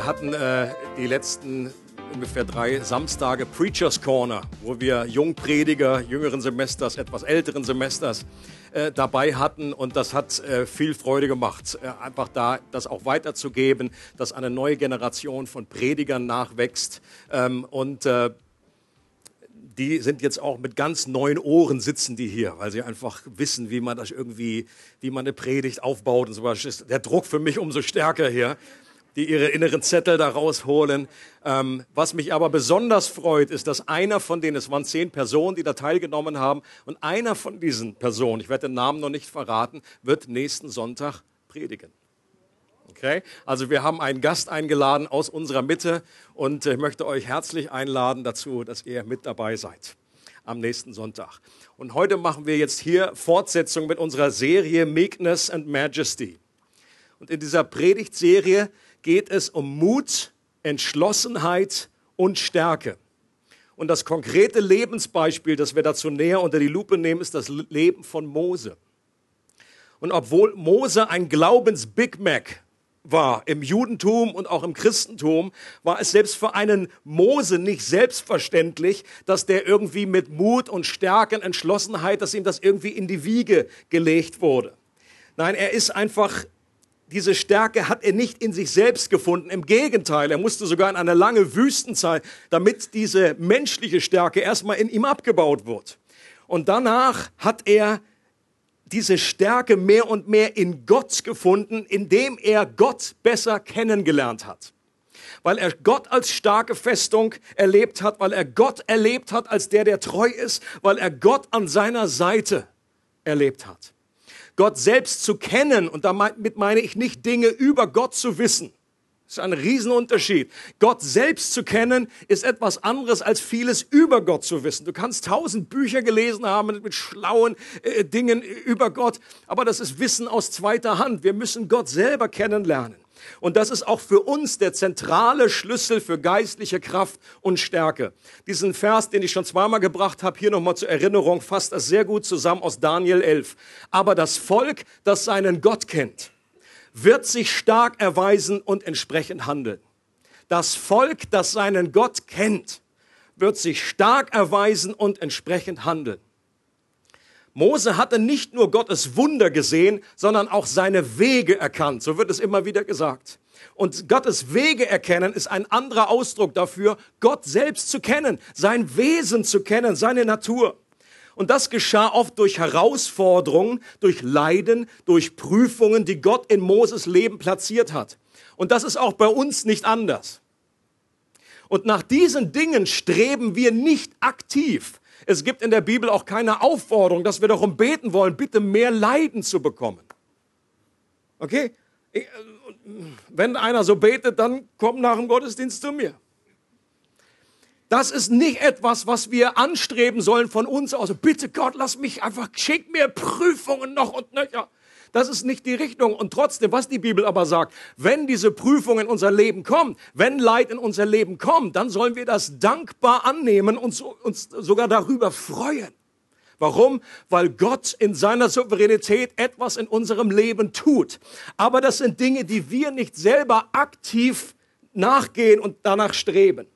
Wir hatten äh, die letzten ungefähr drei Samstage Preachers Corner, wo wir Jungprediger jüngeren Semesters, etwas älteren Semesters äh, dabei hatten. Und das hat äh, viel Freude gemacht, äh, einfach da das auch weiterzugeben, dass eine neue Generation von Predigern nachwächst. Ähm, und äh, die sind jetzt auch mit ganz neuen Ohren sitzen die hier, weil sie einfach wissen, wie man das irgendwie, wie man eine Predigt aufbaut und so was. Der Druck für mich umso stärker hier die ihre inneren Zettel da rausholen. Ähm, was mich aber besonders freut, ist, dass einer von denen, es waren zehn Personen, die da teilgenommen haben, und einer von diesen Personen, ich werde den Namen noch nicht verraten, wird nächsten Sonntag predigen. Okay? Also wir haben einen Gast eingeladen aus unserer Mitte und ich möchte euch herzlich einladen dazu, dass ihr mit dabei seid am nächsten Sonntag. Und heute machen wir jetzt hier Fortsetzung mit unserer Serie Meekness and Majesty. Und in dieser Predigtserie geht es um Mut, Entschlossenheit und Stärke. Und das konkrete Lebensbeispiel, das wir dazu näher unter die Lupe nehmen, ist das Leben von Mose. Und obwohl Mose ein Glaubens-Big Mac war im Judentum und auch im Christentum, war es selbst für einen Mose nicht selbstverständlich, dass der irgendwie mit Mut und Stärke und Entschlossenheit, dass ihm das irgendwie in die Wiege gelegt wurde. Nein, er ist einfach diese Stärke hat er nicht in sich selbst gefunden. Im Gegenteil, er musste sogar in eine lange Wüstenzeit, damit diese menschliche Stärke erstmal in ihm abgebaut wird. Und danach hat er diese Stärke mehr und mehr in Gott gefunden, indem er Gott besser kennengelernt hat. Weil er Gott als starke Festung erlebt hat, weil er Gott erlebt hat als der, der treu ist, weil er Gott an seiner Seite erlebt hat. Gott selbst zu kennen, und damit meine ich nicht Dinge über Gott zu wissen. Das ist ein Riesenunterschied. Gott selbst zu kennen ist etwas anderes als vieles über Gott zu wissen. Du kannst tausend Bücher gelesen haben mit schlauen äh, Dingen über Gott, aber das ist Wissen aus zweiter Hand. Wir müssen Gott selber kennenlernen. Und das ist auch für uns der zentrale Schlüssel für geistliche Kraft und Stärke. Diesen Vers, den ich schon zweimal gebracht habe, hier nochmal zur Erinnerung, fasst das sehr gut zusammen aus Daniel 11. Aber das Volk, das seinen Gott kennt, wird sich stark erweisen und entsprechend handeln. Das Volk, das seinen Gott kennt, wird sich stark erweisen und entsprechend handeln. Mose hatte nicht nur Gottes Wunder gesehen, sondern auch seine Wege erkannt. So wird es immer wieder gesagt. Und Gottes Wege erkennen ist ein anderer Ausdruck dafür, Gott selbst zu kennen, sein Wesen zu kennen, seine Natur. Und das geschah oft durch Herausforderungen, durch Leiden, durch Prüfungen, die Gott in Moses Leben platziert hat. Und das ist auch bei uns nicht anders. Und nach diesen Dingen streben wir nicht aktiv, es gibt in der Bibel auch keine Aufforderung, dass wir darum beten wollen, bitte mehr Leiden zu bekommen. Okay? Äh, wenn einer so betet, dann komm nach dem Gottesdienst zu mir. Das ist nicht etwas, was wir anstreben sollen von uns aus. Bitte Gott, lass mich einfach, schick mir Prüfungen noch und nöcher. Das ist nicht die Richtung. Und trotzdem, was die Bibel aber sagt, wenn diese Prüfung in unser Leben kommt, wenn Leid in unser Leben kommt, dann sollen wir das dankbar annehmen und uns sogar darüber freuen. Warum? Weil Gott in seiner Souveränität etwas in unserem Leben tut. Aber das sind Dinge, die wir nicht selber aktiv nachgehen und danach streben.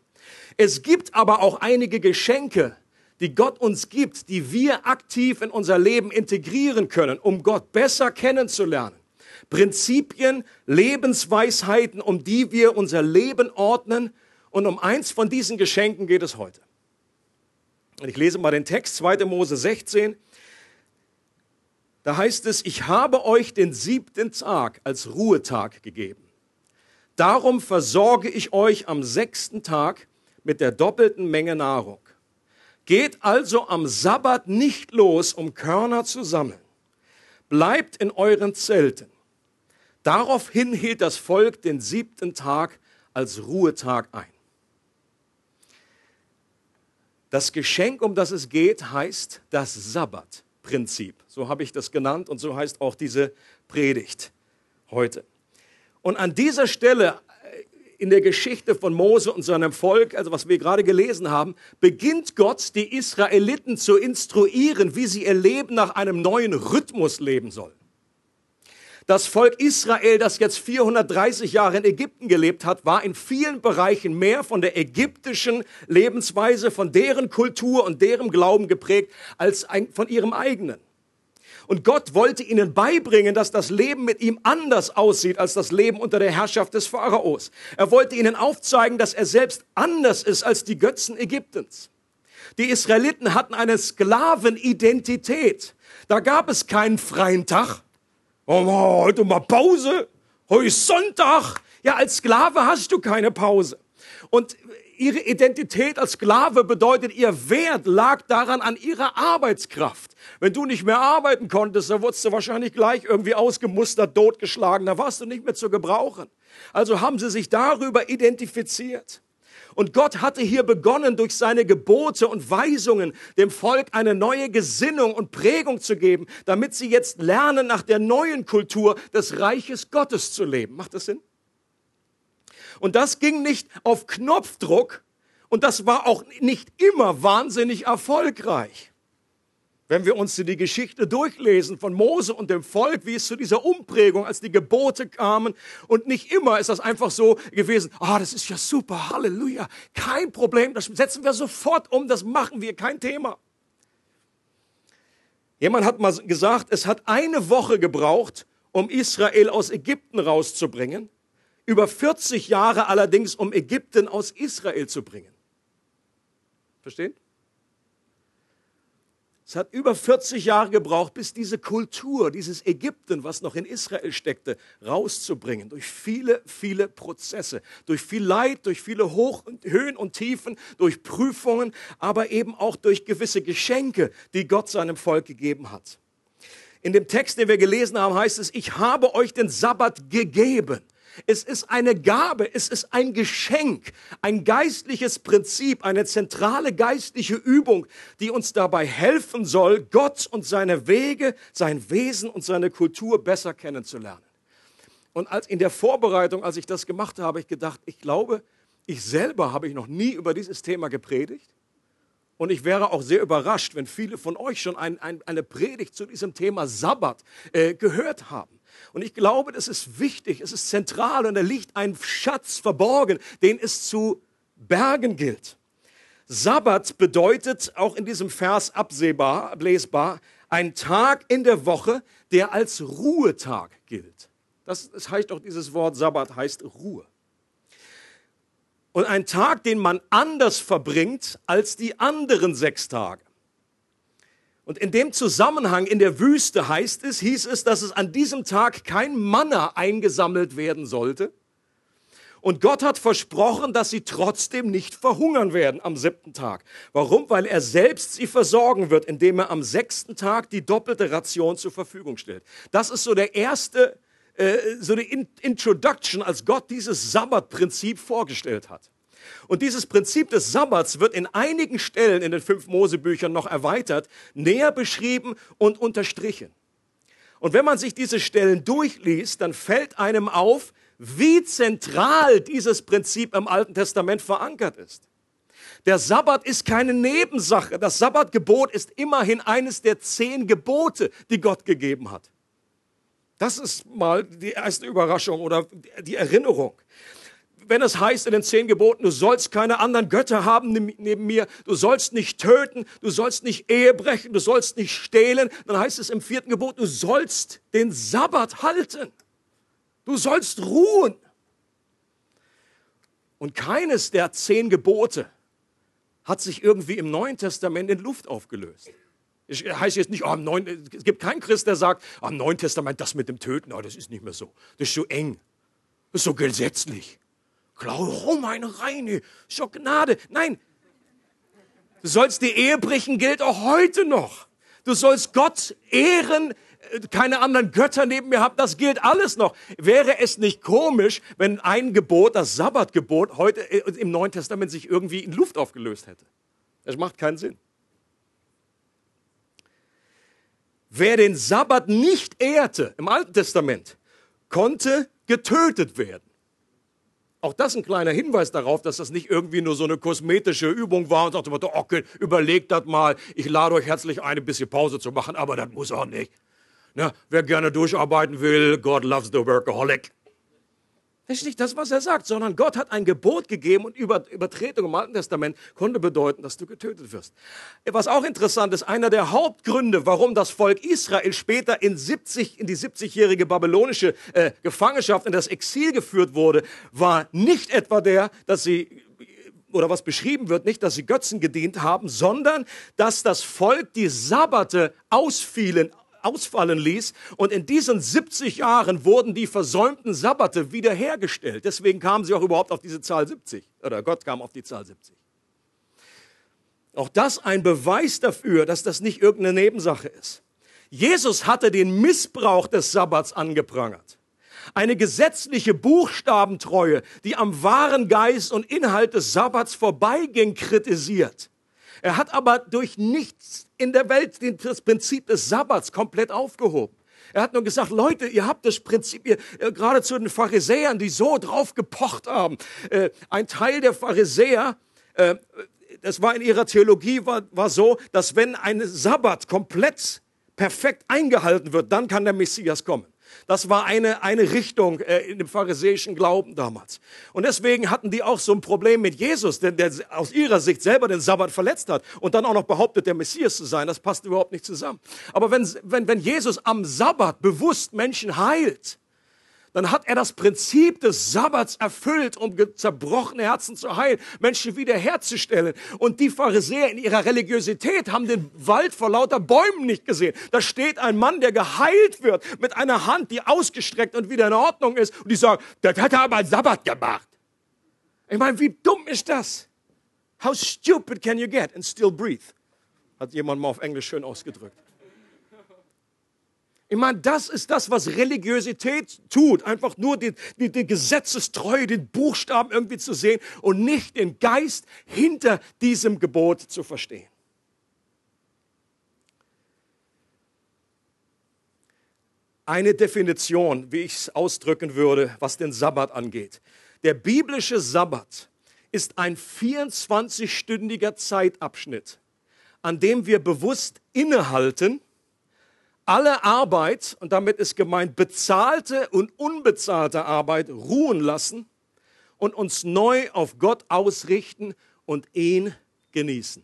Es gibt aber auch einige Geschenke, die Gott uns gibt, die wir aktiv in unser Leben integrieren können, um Gott besser kennenzulernen. Prinzipien, Lebensweisheiten, um die wir unser Leben ordnen. Und um eins von diesen Geschenken geht es heute. Und ich lese mal den Text, 2. Mose 16. Da heißt es, ich habe euch den siebten Tag als Ruhetag gegeben. Darum versorge ich euch am sechsten Tag mit der doppelten Menge Nahrung. Geht also am Sabbat nicht los, um Körner zu sammeln. bleibt in euren Zelten. Daraufhin hielt das Volk den siebten Tag als Ruhetag ein. Das Geschenk, um das es geht, heißt das Sabbatprinzip. So habe ich das genannt und so heißt auch diese Predigt heute. Und an dieser Stelle in der Geschichte von Mose und seinem Volk, also was wir gerade gelesen haben, beginnt Gott, die Israeliten zu instruieren, wie sie ihr Leben nach einem neuen Rhythmus leben sollen. Das Volk Israel, das jetzt 430 Jahre in Ägypten gelebt hat, war in vielen Bereichen mehr von der ägyptischen Lebensweise, von deren Kultur und deren Glauben geprägt, als von ihrem eigenen. Und Gott wollte ihnen beibringen, dass das Leben mit ihm anders aussieht als das Leben unter der Herrschaft des Pharaos. Er wollte ihnen aufzeigen, dass er selbst anders ist als die Götzen Ägyptens. Die Israeliten hatten eine Sklavenidentität. Da gab es keinen freien Tag. Oh, heute mal Pause. Heute ist Sonntag. Ja, als Sklave hast du keine Pause. Und ihre Identität als Sklave bedeutet, ihr Wert lag daran an ihrer Arbeitskraft. Wenn du nicht mehr arbeiten konntest, dann wurdest du wahrscheinlich gleich irgendwie ausgemustert, totgeschlagen, da warst du nicht mehr zu gebrauchen. Also haben sie sich darüber identifiziert. Und Gott hatte hier begonnen, durch seine Gebote und Weisungen dem Volk eine neue Gesinnung und Prägung zu geben, damit sie jetzt lernen, nach der neuen Kultur des Reiches Gottes zu leben. Macht das Sinn? Und das ging nicht auf Knopfdruck und das war auch nicht immer wahnsinnig erfolgreich. Wenn wir uns die Geschichte durchlesen von Mose und dem Volk, wie es zu dieser Umprägung, als die Gebote kamen, und nicht immer ist das einfach so gewesen, ah, oh, das ist ja super, Halleluja, kein Problem, das setzen wir sofort um, das machen wir, kein Thema. Jemand hat mal gesagt, es hat eine Woche gebraucht, um Israel aus Ägypten rauszubringen, über 40 Jahre allerdings, um Ägypten aus Israel zu bringen. Verstehen? Es hat über 40 Jahre gebraucht, bis diese Kultur, dieses Ägypten, was noch in Israel steckte, rauszubringen. Durch viele, viele Prozesse, durch viel Leid, durch viele Hoch und Höhen und Tiefen, durch Prüfungen, aber eben auch durch gewisse Geschenke, die Gott seinem Volk gegeben hat. In dem Text, den wir gelesen haben, heißt es, ich habe euch den Sabbat gegeben. Es ist eine Gabe, es ist ein Geschenk, ein geistliches Prinzip, eine zentrale geistliche Übung, die uns dabei helfen soll, Gott und seine Wege, sein Wesen und seine Kultur besser kennenzulernen. Und als in der Vorbereitung, als ich das gemacht habe, habe ich gedacht, ich glaube, ich selber habe ich noch nie über dieses Thema gepredigt. Und ich wäre auch sehr überrascht, wenn viele von euch schon ein, ein, eine Predigt zu diesem Thema Sabbat äh, gehört haben. Und ich glaube, das ist wichtig, es ist zentral und da liegt ein Schatz verborgen, den es zu bergen gilt. Sabbat bedeutet auch in diesem Vers absehbar, ablesbar, ein Tag in der Woche, der als Ruhetag gilt. Das, das heißt auch dieses Wort Sabbat heißt Ruhe. Und ein Tag, den man anders verbringt als die anderen sechs Tage. Und in dem Zusammenhang in der Wüste heißt es, hieß es, dass es an diesem Tag kein Manna eingesammelt werden sollte. Und Gott hat versprochen, dass sie trotzdem nicht verhungern werden am siebten Tag. Warum? Weil er selbst sie versorgen wird, indem er am sechsten Tag die doppelte Ration zur Verfügung stellt. Das ist so der erste, äh, so die Introduction, als Gott dieses Sabbatprinzip vorgestellt hat. Und dieses Prinzip des Sabbats wird in einigen Stellen in den fünf Mosebüchern noch erweitert, näher beschrieben und unterstrichen. Und wenn man sich diese Stellen durchliest, dann fällt einem auf, wie zentral dieses Prinzip im Alten Testament verankert ist. Der Sabbat ist keine Nebensache. Das Sabbatgebot ist immerhin eines der zehn Gebote, die Gott gegeben hat. Das ist mal die erste Überraschung oder die Erinnerung wenn es heißt in den zehn Geboten, du sollst keine anderen Götter haben neben mir, du sollst nicht töten, du sollst nicht Ehe brechen, du sollst nicht stehlen, dann heißt es im vierten Gebot, du sollst den Sabbat halten. Du sollst ruhen. Und keines der zehn Gebote hat sich irgendwie im Neuen Testament in Luft aufgelöst. Es heißt jetzt nicht, oh, Neuen, es gibt keinen Christ, der sagt, oh, im Neuen Testament, das mit dem Töten, oh, das ist nicht mehr so. Das ist so eng. Das ist so gesetzlich. Glaube, oh meine Reine, ist Gnade. Nein, du sollst die Ehe brechen, gilt auch heute noch. Du sollst Gott ehren keine anderen Götter neben mir habt, das gilt alles noch. Wäre es nicht komisch, wenn ein Gebot, das Sabbatgebot, heute im Neuen Testament sich irgendwie in Luft aufgelöst hätte? Das macht keinen Sinn. Wer den Sabbat nicht ehrte im Alten Testament, konnte getötet werden. Auch das ein kleiner Hinweis darauf, dass das nicht irgendwie nur so eine kosmetische Übung war und sagte, okay, überlegt das mal, ich lade euch herzlich ein, ein bisschen Pause zu machen, aber das muss auch nicht. Na, wer gerne durcharbeiten will, God loves the workaholic. Das ist nicht das, was er sagt, sondern Gott hat ein Gebot gegeben und Übertretung im Alten Testament konnte bedeuten, dass du getötet wirst. Was auch interessant ist, einer der Hauptgründe, warum das Volk Israel später in, 70, in die 70-jährige babylonische äh, Gefangenschaft, in das Exil geführt wurde, war nicht etwa der, dass sie oder was beschrieben wird, nicht, dass sie Götzen gedient haben, sondern dass das Volk die Sabbate ausfielen, ausfallen ließ. Und in diesen 70 Jahren wurden die versäumten Sabbate wiederhergestellt. Deswegen kamen sie auch überhaupt auf diese Zahl 70. Oder Gott kam auf die Zahl 70. Auch das ein Beweis dafür, dass das nicht irgendeine Nebensache ist. Jesus hatte den Missbrauch des Sabbats angeprangert. Eine gesetzliche Buchstabentreue, die am wahren Geist und Inhalt des Sabbats vorbeiging, kritisiert. Er hat aber durch nichts in der Welt das Prinzip des Sabbats komplett aufgehoben. Er hat nur gesagt, Leute, ihr habt das Prinzip, ihr, äh, gerade zu den Pharisäern, die so drauf gepocht haben. Äh, ein Teil der Pharisäer, äh, das war in ihrer Theologie, war, war so, dass wenn ein Sabbat komplett perfekt eingehalten wird, dann kann der Messias kommen. Das war eine, eine Richtung äh, in dem pharisäischen Glauben damals. Und deswegen hatten die auch so ein Problem mit Jesus, denn der aus ihrer Sicht selber den Sabbat verletzt hat und dann auch noch behauptet, der Messias zu sein. Das passt überhaupt nicht zusammen. Aber wenn, wenn, wenn Jesus am Sabbat bewusst Menschen heilt, dann hat er das Prinzip des Sabbats erfüllt, um zerbrochene Herzen zu heilen, Menschen wiederherzustellen. Und die Pharisäer in ihrer Religiosität haben den Wald vor lauter Bäumen nicht gesehen. Da steht ein Mann, der geheilt wird, mit einer Hand, die ausgestreckt und wieder in Ordnung ist. Und die sagen, das hat er aber Sabbat gemacht. Ich meine, wie dumm ist das? How stupid can you get and still breathe? Hat jemand mal auf Englisch schön ausgedrückt. Ich meine, das ist das, was Religiosität tut. Einfach nur die, die, die Gesetzestreue, den Buchstaben irgendwie zu sehen und nicht den Geist hinter diesem Gebot zu verstehen. Eine Definition, wie ich es ausdrücken würde, was den Sabbat angeht. Der biblische Sabbat ist ein 24-stündiger Zeitabschnitt, an dem wir bewusst innehalten alle Arbeit, und damit ist gemeint bezahlte und unbezahlte Arbeit, ruhen lassen und uns neu auf Gott ausrichten und ihn genießen.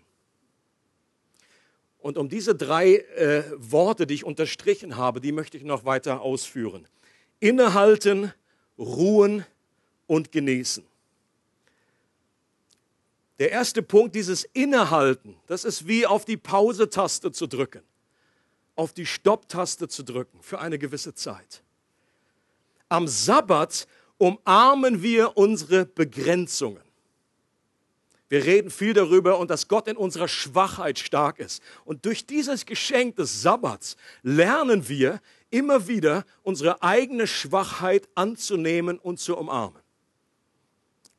Und um diese drei äh, Worte, die ich unterstrichen habe, die möchte ich noch weiter ausführen. Innehalten, ruhen und genießen. Der erste Punkt, dieses Innehalten, das ist wie auf die Pause-Taste zu drücken auf die Stopptaste zu drücken für eine gewisse Zeit. Am Sabbat umarmen wir unsere Begrenzungen. Wir reden viel darüber und dass Gott in unserer Schwachheit stark ist. Und durch dieses Geschenk des Sabbats lernen wir immer wieder unsere eigene Schwachheit anzunehmen und zu umarmen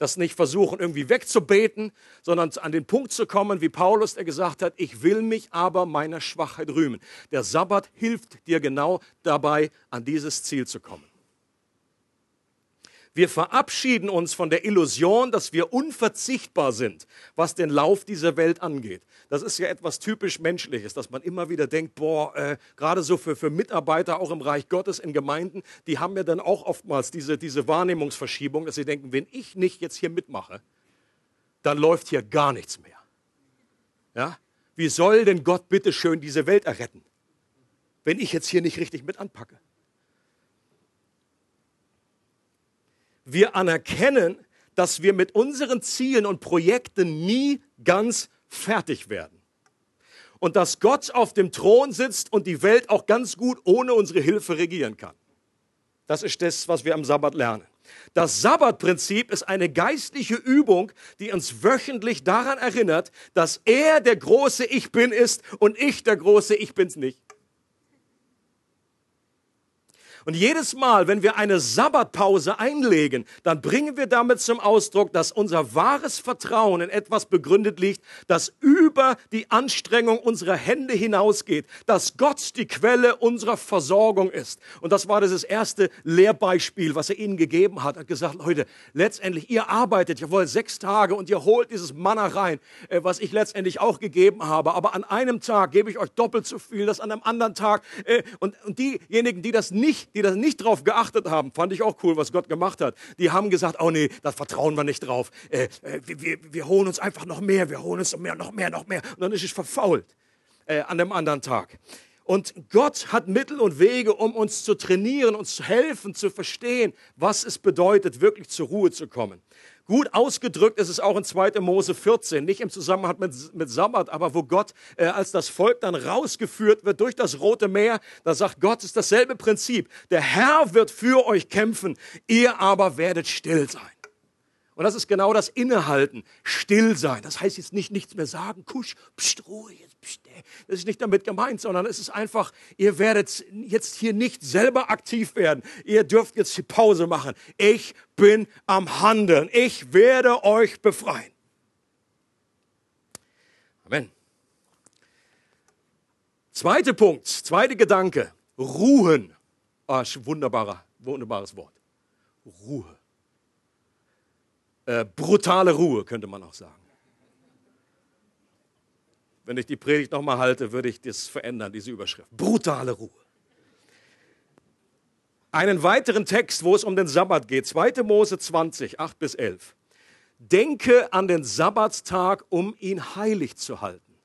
das nicht versuchen, irgendwie wegzubeten, sondern an den Punkt zu kommen, wie Paulus, der gesagt hat, ich will mich aber meiner Schwachheit rühmen. Der Sabbat hilft dir genau dabei, an dieses Ziel zu kommen. Wir verabschieden uns von der Illusion, dass wir unverzichtbar sind, was den Lauf dieser Welt angeht. Das ist ja etwas typisch Menschliches, dass man immer wieder denkt, boah, äh, gerade so für, für Mitarbeiter auch im Reich Gottes in Gemeinden, die haben ja dann auch oftmals diese, diese Wahrnehmungsverschiebung, dass sie denken, wenn ich nicht jetzt hier mitmache, dann läuft hier gar nichts mehr. Ja? Wie soll denn Gott bitte schön diese Welt erretten, wenn ich jetzt hier nicht richtig mit anpacke? Wir anerkennen, dass wir mit unseren Zielen und Projekten nie ganz fertig werden. Und dass Gott auf dem Thron sitzt und die Welt auch ganz gut ohne unsere Hilfe regieren kann. Das ist das, was wir am Sabbat lernen. Das Sabbatprinzip ist eine geistliche Übung, die uns wöchentlich daran erinnert, dass er der große Ich bin ist und ich der große Ich bin's nicht. Und jedes Mal, wenn wir eine Sabbatpause einlegen, dann bringen wir damit zum Ausdruck, dass unser wahres Vertrauen in etwas begründet liegt, das über die Anstrengung unserer Hände hinausgeht, dass Gott die Quelle unserer Versorgung ist. Und das war dieses erste Lehrbeispiel, was er ihnen gegeben hat. Er hat gesagt, Leute, letztendlich, ihr arbeitet, ihr wollt sechs Tage und ihr holt dieses Manna rein, äh, was ich letztendlich auch gegeben habe. Aber an einem Tag gebe ich euch doppelt so viel, das an einem anderen Tag. Äh, und, und diejenigen, die das nicht, die das nicht drauf geachtet haben, fand ich auch cool, was Gott gemacht hat. Die haben gesagt, oh nee, da vertrauen wir nicht drauf. Äh, wir, wir holen uns einfach noch mehr, wir holen uns noch mehr, noch mehr, noch mehr. Und dann ist es verfault an dem anderen Tag. Und Gott hat Mittel und Wege, um uns zu trainieren, uns zu helfen, zu verstehen, was es bedeutet, wirklich zur Ruhe zu kommen. Gut ausgedrückt ist es auch in 2. Mose 14, nicht im Zusammenhang mit, mit Sabbat, aber wo Gott, äh, als das Volk dann rausgeführt wird durch das Rote Meer, da sagt Gott, es ist dasselbe Prinzip. Der Herr wird für euch kämpfen, ihr aber werdet still sein. Und das ist genau das Innehalten, still sein. Das heißt jetzt nicht nichts mehr sagen, kusch, pst, pst, das ist nicht damit gemeint, sondern es ist einfach, ihr werdet jetzt hier nicht selber aktiv werden. Ihr dürft jetzt die Pause machen. Ich bin am Handeln. Ich werde euch befreien. Amen. Zweiter Punkt, zweiter Gedanke. Ruhen. Ah, wunderbarer, wunderbares Wort. Ruhe. Äh, brutale Ruhe, könnte man auch sagen. Wenn ich die Predigt nochmal halte, würde ich das verändern, diese Überschrift. Brutale Ruhe. Einen weiteren Text, wo es um den Sabbat geht, 2. Mose 20, 8 bis 11. Denke an den Sabbatstag, um ihn heilig zu halten.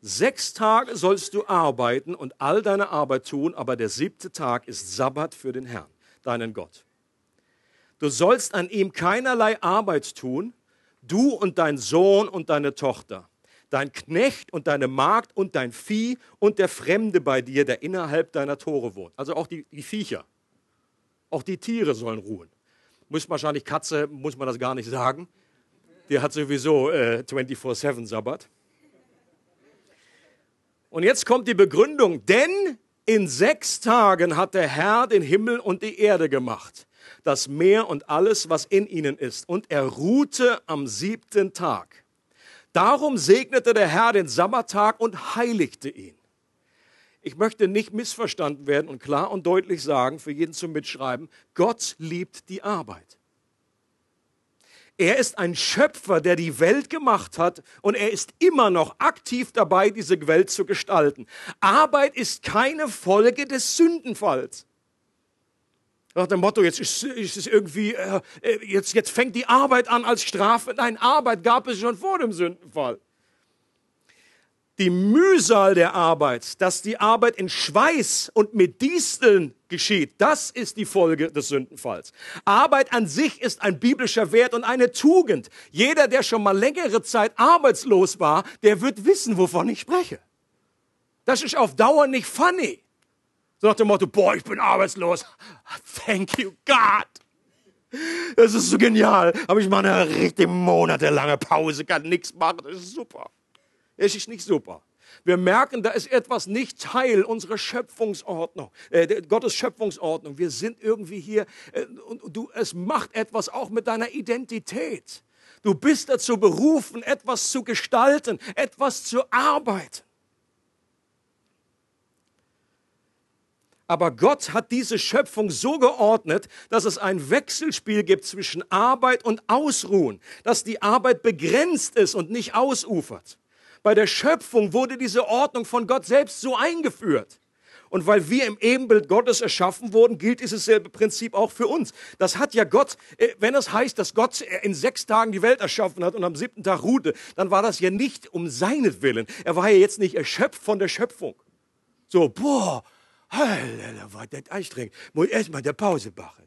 Sechs Tage sollst du arbeiten und all deine Arbeit tun, aber der siebte Tag ist Sabbat für den Herrn, deinen Gott. Du sollst an ihm keinerlei Arbeit tun, du und dein Sohn und deine Tochter dein Knecht und deine Magd und dein Vieh und der Fremde bei dir, der innerhalb deiner Tore wohnt. Also auch die, die Viecher, auch die Tiere sollen ruhen. Muss wahrscheinlich Katze, muss man das gar nicht sagen. Die hat sowieso äh, 24-7 Sabbat. Und jetzt kommt die Begründung, denn in sechs Tagen hat der Herr den Himmel und die Erde gemacht, das Meer und alles, was in ihnen ist. Und er ruhte am siebten Tag. Darum segnete der Herr den Sabbattag und heiligte ihn. Ich möchte nicht missverstanden werden und klar und deutlich sagen, für jeden zum Mitschreiben, Gott liebt die Arbeit. Er ist ein Schöpfer, der die Welt gemacht hat und er ist immer noch aktiv dabei, diese Welt zu gestalten. Arbeit ist keine Folge des Sündenfalls. Nach dem Motto, jetzt ist, ist es irgendwie, äh, äh, jetzt, jetzt fängt die Arbeit an als Strafe. Nein, Arbeit gab es schon vor dem Sündenfall. Die Mühsal der Arbeit, dass die Arbeit in Schweiß und mit Disteln geschieht, das ist die Folge des Sündenfalls. Arbeit an sich ist ein biblischer Wert und eine Tugend. Jeder, der schon mal längere Zeit arbeitslos war, der wird wissen, wovon ich spreche. Das ist auf Dauer nicht funny. So nach dem Motto, boah, ich bin arbeitslos. Thank you, God. Das ist so genial. Aber ich mache eine richtig monatelange Pause, kann nichts machen. Das ist super. Es ist nicht super. Wir merken, da ist etwas nicht Teil unserer Schöpfungsordnung, äh, Gottes Schöpfungsordnung. Wir sind irgendwie hier äh, und du, es macht etwas auch mit deiner Identität. Du bist dazu berufen, etwas zu gestalten, etwas zu arbeiten. Aber Gott hat diese Schöpfung so geordnet, dass es ein Wechselspiel gibt zwischen Arbeit und Ausruhen, dass die Arbeit begrenzt ist und nicht ausufert. Bei der Schöpfung wurde diese Ordnung von Gott selbst so eingeführt. Und weil wir im Ebenbild Gottes erschaffen wurden, gilt dieses selbe Prinzip auch für uns. Das hat ja Gott, äh, wenn es heißt, dass Gott in sechs Tagen die Welt erschaffen hat und am siebten Tag ruhte, dann war das ja nicht um seinetwillen. Er war ja jetzt nicht erschöpft von der Schöpfung. So, boah, Alter, war das anstrengend. Muss erstmal der Pause machen.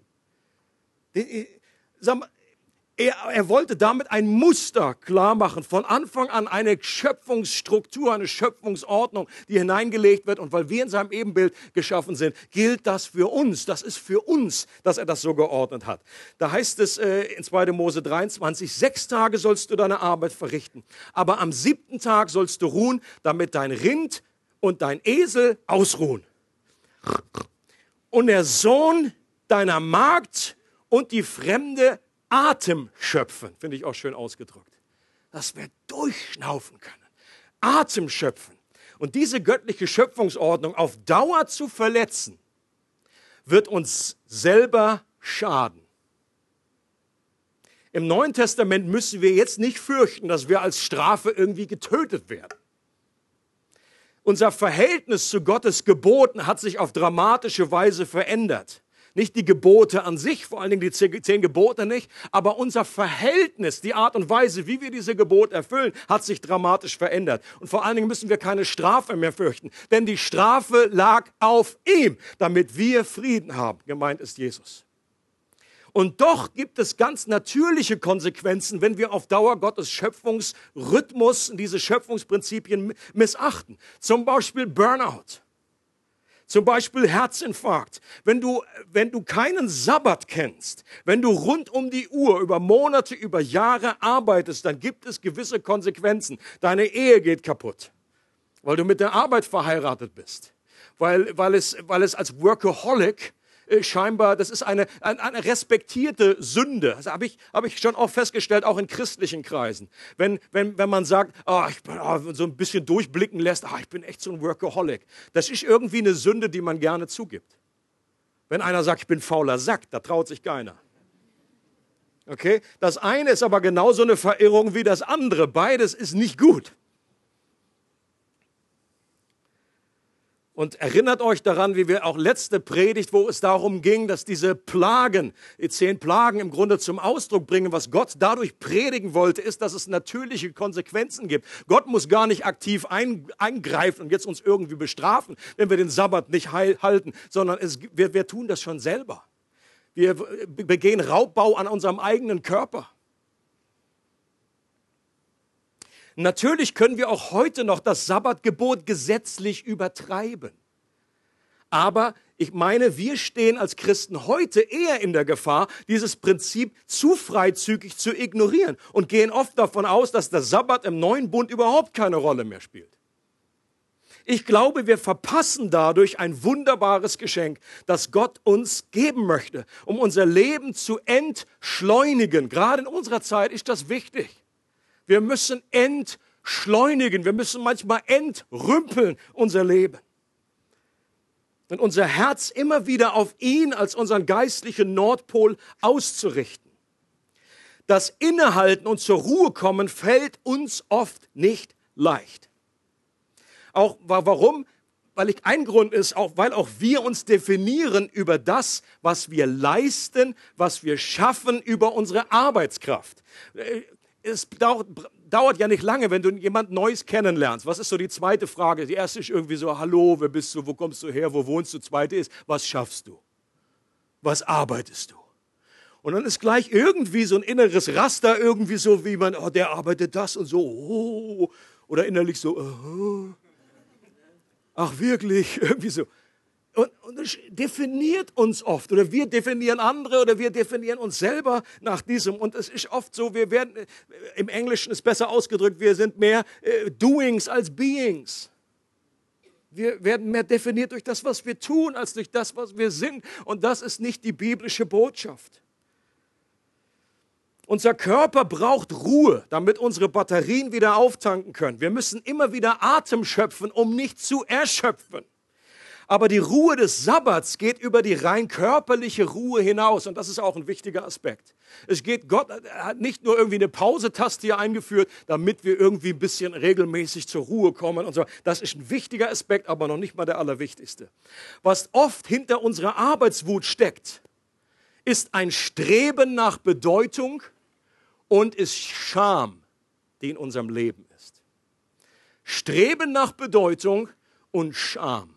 Er, er, wollte damit ein Muster klar machen, von Anfang an eine Schöpfungsstruktur, eine Schöpfungsordnung, die hineingelegt wird. Und weil wir in seinem Ebenbild geschaffen sind, gilt das für uns. Das ist für uns, dass er das so geordnet hat. Da heißt es äh, in 2. Mose 23, sechs Tage sollst du deine Arbeit verrichten, aber am siebten Tag sollst du ruhen, damit dein Rind und dein Esel ausruhen. Und der Sohn deiner Magd und die Fremde Atem schöpfen. Finde ich auch schön ausgedrückt. Dass wir durchschnaufen können. Atem schöpfen. Und diese göttliche Schöpfungsordnung auf Dauer zu verletzen, wird uns selber schaden. Im Neuen Testament müssen wir jetzt nicht fürchten, dass wir als Strafe irgendwie getötet werden. Unser Verhältnis zu Gottes Geboten hat sich auf dramatische Weise verändert. Nicht die Gebote an sich, vor allen Dingen die zehn Gebote nicht, aber unser Verhältnis, die Art und Weise, wie wir diese Gebote erfüllen, hat sich dramatisch verändert. Und vor allen Dingen müssen wir keine Strafe mehr fürchten, denn die Strafe lag auf ihm, damit wir Frieden haben. Gemeint ist Jesus. Und doch gibt es ganz natürliche Konsequenzen, wenn wir auf Dauer Gottes Schöpfungsrhythmus und diese Schöpfungsprinzipien missachten. Zum Beispiel Burnout. Zum Beispiel Herzinfarkt. Wenn du, wenn du keinen Sabbat kennst, wenn du rund um die Uhr über Monate, über Jahre arbeitest, dann gibt es gewisse Konsequenzen. Deine Ehe geht kaputt, weil du mit der Arbeit verheiratet bist. Weil, weil, es, weil es als Workaholic äh, scheinbar, das ist eine, eine, eine respektierte Sünde. Das habe ich, hab ich schon oft festgestellt, auch in christlichen Kreisen. Wenn, wenn, wenn man sagt, oh, ich bin oh, so ein bisschen durchblicken lässt, oh, ich bin echt so ein Workaholic. Das ist irgendwie eine Sünde, die man gerne zugibt. Wenn einer sagt, ich bin fauler Sack, da traut sich keiner. Okay? Das eine ist aber genauso eine Verirrung wie das andere. Beides ist nicht gut. Und erinnert euch daran, wie wir auch letzte Predigt, wo es darum ging, dass diese Plagen, die zehn Plagen im Grunde zum Ausdruck bringen, was Gott dadurch predigen wollte, ist, dass es natürliche Konsequenzen gibt. Gott muss gar nicht aktiv eingreifen und jetzt uns irgendwie bestrafen, wenn wir den Sabbat nicht halten, sondern es, wir, wir tun das schon selber. Wir begehen Raubbau an unserem eigenen Körper. Natürlich können wir auch heute noch das Sabbatgebot gesetzlich übertreiben. Aber ich meine, wir stehen als Christen heute eher in der Gefahr, dieses Prinzip zu freizügig zu ignorieren und gehen oft davon aus, dass der Sabbat im neuen Bund überhaupt keine Rolle mehr spielt. Ich glaube, wir verpassen dadurch ein wunderbares Geschenk, das Gott uns geben möchte, um unser Leben zu entschleunigen. Gerade in unserer Zeit ist das wichtig. Wir müssen entschleunigen. Wir müssen manchmal entrümpeln unser Leben. Und unser Herz immer wieder auf ihn als unseren geistlichen Nordpol auszurichten. Das Innehalten und zur Ruhe kommen fällt uns oft nicht leicht. Auch warum? Weil ich, ein Grund ist, auch, weil auch wir uns definieren über das, was wir leisten, was wir schaffen, über unsere Arbeitskraft es dauert, dauert ja nicht lange, wenn du jemand Neues kennenlernst. Was ist so die zweite Frage? Die erste ist irgendwie so, hallo, wer bist du, wo kommst du her, wo wohnst du? Zweite ist, was schaffst du? Was arbeitest du? Und dann ist gleich irgendwie so ein inneres Raster, irgendwie so, wie man, oh, der arbeitet das und so, oh, oder innerlich so, oh, ach wirklich, irgendwie so. Und, und definiert uns oft oder wir definieren andere oder wir definieren uns selber nach diesem. Und es ist oft so, wir werden, äh, im Englischen ist besser ausgedrückt, wir sind mehr äh, Doings als Beings. Wir werden mehr definiert durch das, was wir tun, als durch das, was wir sind. Und das ist nicht die biblische Botschaft. Unser Körper braucht Ruhe, damit unsere Batterien wieder auftanken können. Wir müssen immer wieder Atem schöpfen, um nicht zu erschöpfen. Aber die Ruhe des Sabbats geht über die rein körperliche Ruhe hinaus. Und das ist auch ein wichtiger Aspekt. Es geht, Gott hat nicht nur irgendwie eine Pausetaste hier eingeführt, damit wir irgendwie ein bisschen regelmäßig zur Ruhe kommen und so. Das ist ein wichtiger Aspekt, aber noch nicht mal der allerwichtigste. Was oft hinter unserer Arbeitswut steckt, ist ein Streben nach Bedeutung und ist Scham, die in unserem Leben ist. Streben nach Bedeutung und Scham.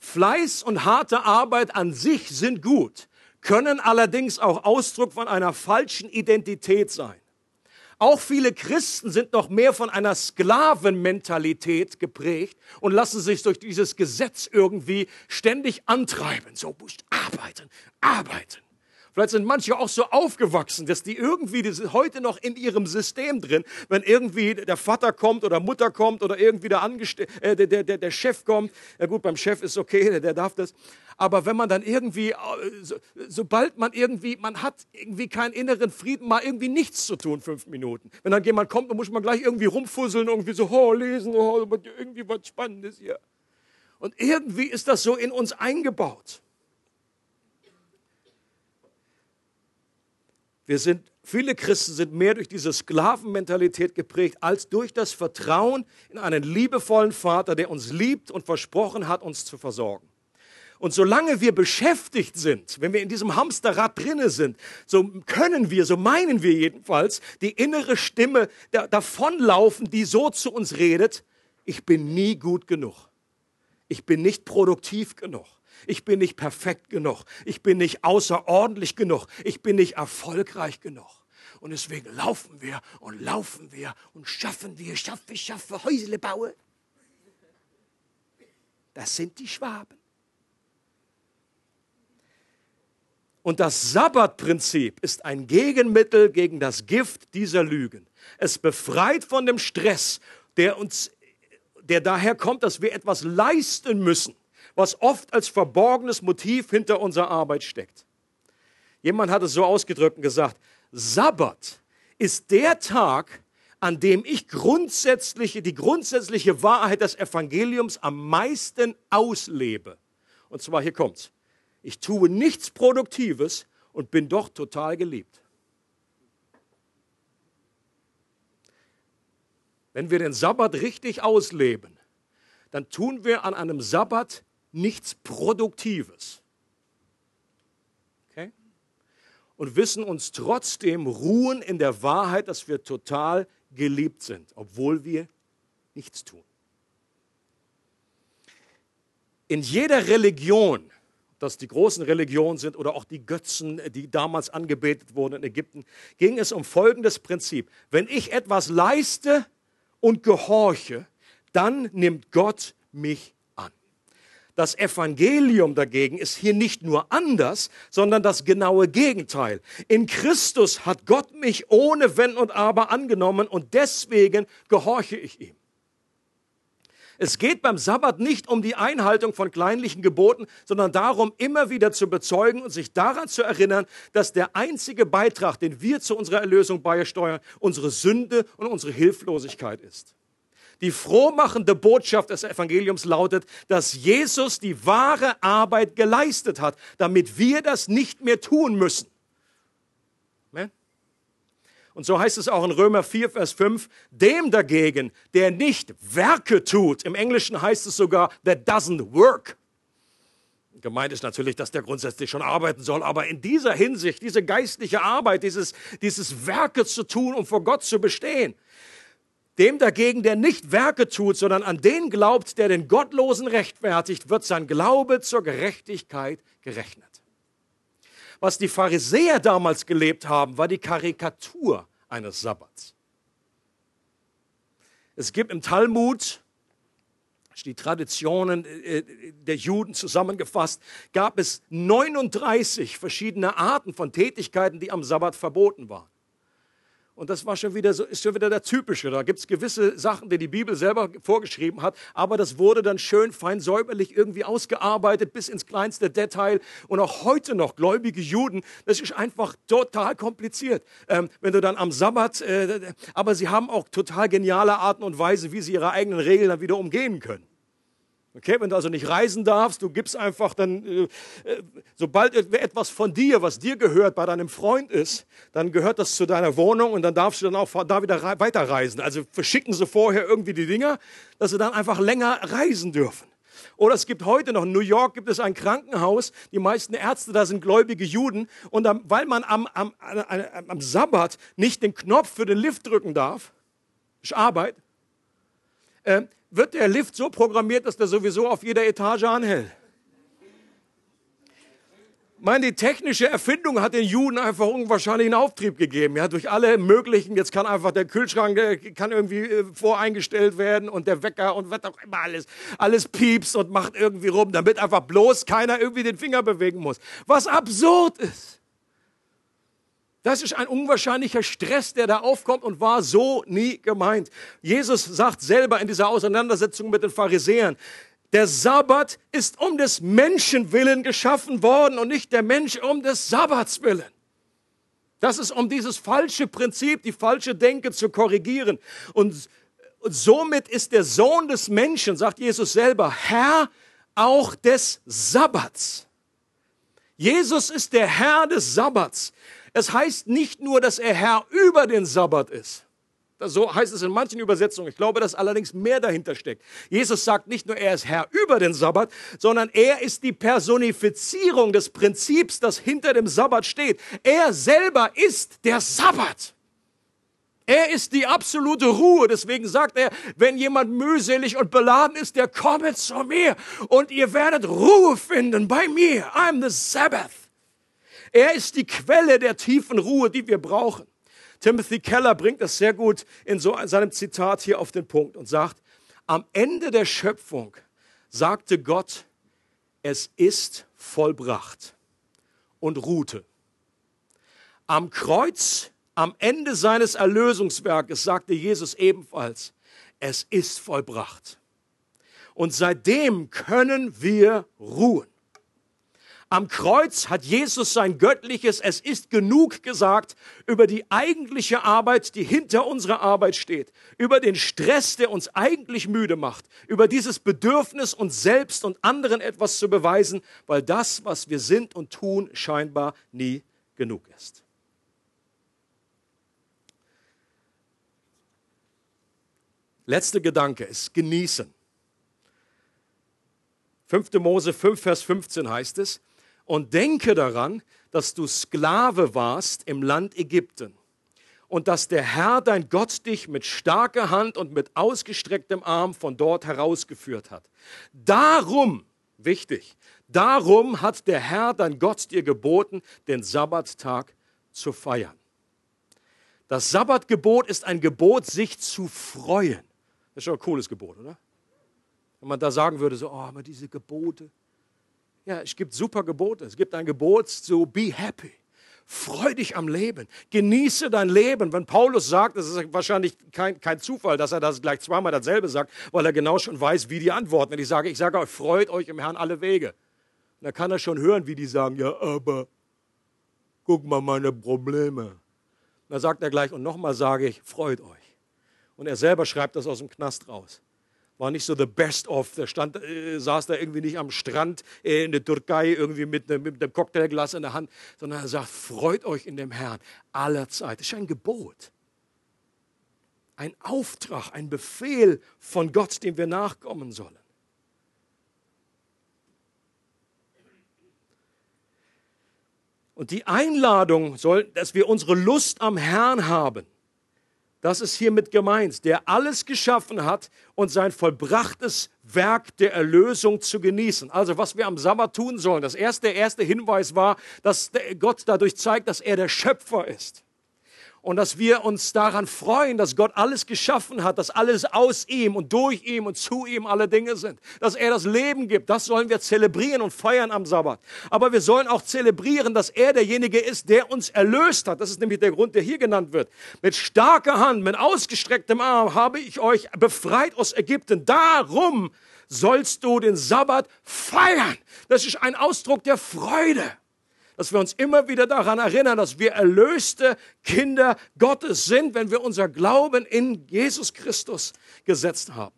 Fleiß und harte Arbeit an sich sind gut, können allerdings auch Ausdruck von einer falschen Identität sein. Auch viele Christen sind noch mehr von einer Sklavenmentalität geprägt und lassen sich durch dieses Gesetz irgendwie ständig antreiben. So musst arbeiten, arbeiten. Vielleicht sind manche auch so aufgewachsen, dass die irgendwie, die sind heute noch in ihrem System drin, wenn irgendwie der Vater kommt oder Mutter kommt oder irgendwie der, Angestell äh, der, der, der Chef kommt. Ja gut, beim Chef ist okay, der, der darf das. Aber wenn man dann irgendwie, äh, so, sobald man irgendwie, man hat irgendwie keinen inneren Frieden, mal irgendwie nichts zu tun, fünf Minuten. Wenn dann jemand kommt, dann muss man gleich irgendwie rumfusseln, irgendwie so, oh, lesen, oh, irgendwie was Spannendes hier. Und irgendwie ist das so in uns eingebaut. Wir sind, viele Christen sind mehr durch diese Sklavenmentalität geprägt, als durch das Vertrauen in einen liebevollen Vater, der uns liebt und versprochen hat, uns zu versorgen. Und solange wir beschäftigt sind, wenn wir in diesem Hamsterrad drinne sind, so können wir, so meinen wir jedenfalls, die innere Stimme davonlaufen, die so zu uns redet, ich bin nie gut genug. Ich bin nicht produktiv genug. Ich bin nicht perfekt genug. Ich bin nicht außerordentlich genug. Ich bin nicht erfolgreich genug. Und deswegen laufen wir und laufen wir und schaffen wir, schaffe, schaffe, Häusle baue. Das sind die Schwaben. Und das Sabbatprinzip ist ein Gegenmittel gegen das Gift dieser Lügen. Es befreit von dem Stress, der uns, der daher kommt, dass wir etwas leisten müssen was oft als verborgenes Motiv hinter unserer Arbeit steckt. Jemand hat es so ausgedrückt und gesagt, Sabbat ist der Tag, an dem ich grundsätzliche, die grundsätzliche Wahrheit des Evangeliums am meisten auslebe. Und zwar, hier kommt's. Ich tue nichts Produktives und bin doch total geliebt. Wenn wir den Sabbat richtig ausleben, dann tun wir an einem Sabbat nichts Produktives. Okay? Und wissen uns trotzdem ruhen in der Wahrheit, dass wir total geliebt sind, obwohl wir nichts tun. In jeder Religion, dass die großen Religionen sind oder auch die Götzen, die damals angebetet wurden in Ägypten, ging es um folgendes Prinzip. Wenn ich etwas leiste und gehorche, dann nimmt Gott mich das Evangelium dagegen ist hier nicht nur anders, sondern das genaue Gegenteil. In Christus hat Gott mich ohne Wenn und Aber angenommen und deswegen gehorche ich ihm. Es geht beim Sabbat nicht um die Einhaltung von kleinlichen Geboten, sondern darum, immer wieder zu bezeugen und sich daran zu erinnern, dass der einzige Beitrag, den wir zu unserer Erlösung beisteuern, unsere Sünde und unsere Hilflosigkeit ist. Die frohmachende Botschaft des Evangeliums lautet, dass Jesus die wahre Arbeit geleistet hat, damit wir das nicht mehr tun müssen. Und so heißt es auch in Römer 4, Vers 5, dem dagegen, der nicht Werke tut, im Englischen heißt es sogar, that doesn't work. Gemeint ist natürlich, dass der grundsätzlich schon arbeiten soll, aber in dieser Hinsicht, diese geistliche Arbeit, dieses, dieses Werke zu tun, um vor Gott zu bestehen, dem dagegen, der nicht Werke tut, sondern an den glaubt, der den Gottlosen rechtfertigt, wird sein Glaube zur Gerechtigkeit gerechnet. Was die Pharisäer damals gelebt haben, war die Karikatur eines Sabbats. Es gibt im Talmud, die Traditionen äh, der Juden zusammengefasst, gab es 39 verschiedene Arten von Tätigkeiten, die am Sabbat verboten waren. Und das war schon wieder so, ist schon wieder der typische. Da gibt es gewisse Sachen, die die Bibel selber vorgeschrieben hat, aber das wurde dann schön fein säuberlich irgendwie ausgearbeitet bis ins kleinste Detail. Und auch heute noch gläubige Juden, das ist einfach total kompliziert. Ähm, wenn du dann am Sabbat, äh, aber sie haben auch total geniale Arten und Weise, wie sie ihre eigenen Regeln dann wieder umgehen können. Okay, wenn du also nicht reisen darfst, du gibst einfach dann, äh, äh, sobald etwas von dir, was dir gehört, bei deinem Freund ist, dann gehört das zu deiner Wohnung und dann darfst du dann auch da wieder weiterreisen. Also verschicken sie vorher irgendwie die Dinger, dass sie dann einfach länger reisen dürfen. Oder es gibt heute noch, in New York gibt es ein Krankenhaus, die meisten Ärzte da sind gläubige Juden und dann, weil man am, am, am Sabbat nicht den Knopf für den Lift drücken darf, ist Arbeit, äh, wird der Lift so programmiert, dass der sowieso auf jeder Etage anhält. Ich meine, die technische Erfindung hat den Juden einfach unwahrscheinlichen Auftrieb gegeben. Ja, durch alle möglichen, jetzt kann einfach der Kühlschrank äh, kann irgendwie äh, voreingestellt werden und der Wecker und was auch immer alles, alles piepst und macht irgendwie rum, damit einfach bloß keiner irgendwie den Finger bewegen muss. Was absurd ist. Das ist ein unwahrscheinlicher Stress, der da aufkommt und war so nie gemeint. Jesus sagt selber in dieser Auseinandersetzung mit den Pharisäern, der Sabbat ist um des Menschen willen geschaffen worden und nicht der Mensch um des Sabbats willen. Das ist um dieses falsche Prinzip, die falsche Denke zu korrigieren. Und somit ist der Sohn des Menschen, sagt Jesus selber, Herr auch des Sabbats. Jesus ist der Herr des Sabbats. Es heißt nicht nur, dass er Herr über den Sabbat ist. So heißt es in manchen Übersetzungen. Ich glaube, dass allerdings mehr dahinter steckt. Jesus sagt nicht nur, er ist Herr über den Sabbat, sondern er ist die Personifizierung des Prinzips, das hinter dem Sabbat steht. Er selber ist der Sabbat. Er ist die absolute Ruhe. Deswegen sagt er, wenn jemand mühselig und beladen ist, der komme zu mir und ihr werdet Ruhe finden bei mir. I'm the Sabbath. Er ist die Quelle der tiefen Ruhe, die wir brauchen. Timothy Keller bringt das sehr gut in so seinem Zitat hier auf den Punkt und sagt, am Ende der Schöpfung sagte Gott, es ist vollbracht und ruhte. Am Kreuz, am Ende seines Erlösungswerkes sagte Jesus ebenfalls, es ist vollbracht. Und seitdem können wir ruhen. Am Kreuz hat Jesus sein göttliches Es ist genug gesagt über die eigentliche Arbeit, die hinter unserer Arbeit steht, über den Stress, der uns eigentlich müde macht, über dieses Bedürfnis, uns selbst und anderen etwas zu beweisen, weil das, was wir sind und tun, scheinbar nie genug ist. Letzter Gedanke ist genießen. 5. Mose 5, Vers 15 heißt es, und denke daran, dass du Sklave warst im Land Ägypten und dass der Herr dein Gott dich mit starker Hand und mit ausgestrecktem Arm von dort herausgeführt hat. Darum, wichtig, darum hat der Herr dein Gott dir geboten, den Sabbattag zu feiern. Das Sabbatgebot ist ein Gebot, sich zu freuen. Das ist schon ein cooles Gebot, oder? Wenn man da sagen würde, so, oh, aber diese Gebote, ja, es gibt super Gebote. Es gibt ein Gebot zu be happy. Freu dich am Leben. Genieße dein Leben. Wenn Paulus sagt, das ist wahrscheinlich kein, kein Zufall, dass er das gleich zweimal dasselbe sagt, weil er genau schon weiß, wie die antworten. Wenn ich sage, ich sage euch, freut euch im Herrn alle Wege. Da kann er schon hören, wie die sagen, ja, aber guck mal meine Probleme. Da sagt er gleich, und nochmal sage ich, freut euch. Und er selber schreibt das aus dem Knast raus war nicht so the best of. Der stand, äh, saß da irgendwie nicht am Strand äh, in der Türkei irgendwie mit, ne, mit einem Cocktailglas in der Hand, sondern er sagt, freut euch in dem Herrn aller Zeit. Das ist ein Gebot. Ein Auftrag, ein Befehl von Gott, dem wir nachkommen sollen. Und die Einladung soll, dass wir unsere Lust am Herrn haben. Das ist hiermit gemeint, der alles geschaffen hat und sein vollbrachtes Werk der Erlösung zu genießen. Also was wir am Sabbat tun sollen. Das erste, erste Hinweis war, dass Gott dadurch zeigt, dass er der Schöpfer ist und dass wir uns daran freuen, dass Gott alles geschaffen hat, dass alles aus ihm und durch ihm und zu ihm alle Dinge sind, dass er das Leben gibt. Das sollen wir zelebrieren und feiern am Sabbat. Aber wir sollen auch zelebrieren, dass er derjenige ist, der uns erlöst hat. Das ist nämlich der Grund, der hier genannt wird. Mit starker Hand, mit ausgestrecktem Arm habe ich euch befreit aus Ägypten. Darum sollst du den Sabbat feiern. Das ist ein Ausdruck der Freude dass wir uns immer wieder daran erinnern, dass wir erlöste Kinder Gottes sind, wenn wir unser Glauben in Jesus Christus gesetzt haben.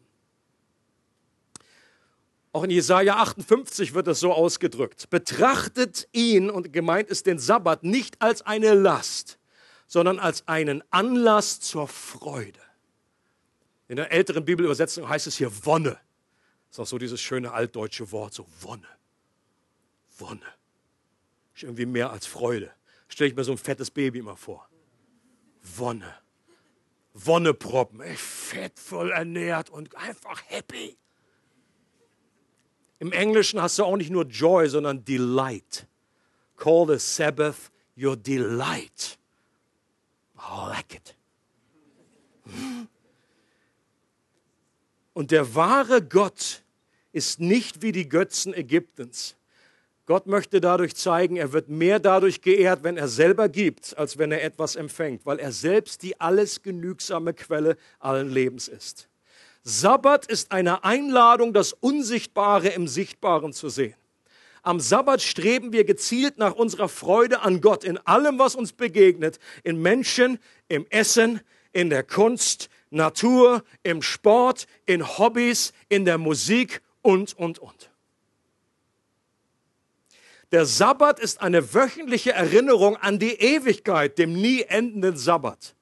Auch in Jesaja 58 wird es so ausgedrückt. Betrachtet ihn, und gemeint ist den Sabbat, nicht als eine Last, sondern als einen Anlass zur Freude. In der älteren Bibelübersetzung heißt es hier Wonne. Das ist auch so dieses schöne altdeutsche Wort, so Wonne. Wonne. Ist irgendwie mehr als Freude. Stelle ich mir so ein fettes Baby immer vor. Wonne. Wonneproppen. Ey, fett, voll ernährt und einfach happy. Im Englischen hast du auch nicht nur Joy, sondern Delight. Call the Sabbath your delight. I like it. Und der wahre Gott ist nicht wie die Götzen Ägyptens Gott möchte dadurch zeigen, er wird mehr dadurch geehrt, wenn er selber gibt, als wenn er etwas empfängt, weil er selbst die alles genügsame Quelle allen Lebens ist. Sabbat ist eine Einladung, das Unsichtbare im Sichtbaren zu sehen. Am Sabbat streben wir gezielt nach unserer Freude an Gott in allem, was uns begegnet, in Menschen, im Essen, in der Kunst, Natur, im Sport, in Hobbys, in der Musik und, und, und. Der Sabbat ist eine wöchentliche Erinnerung an die Ewigkeit, dem nie endenden Sabbat.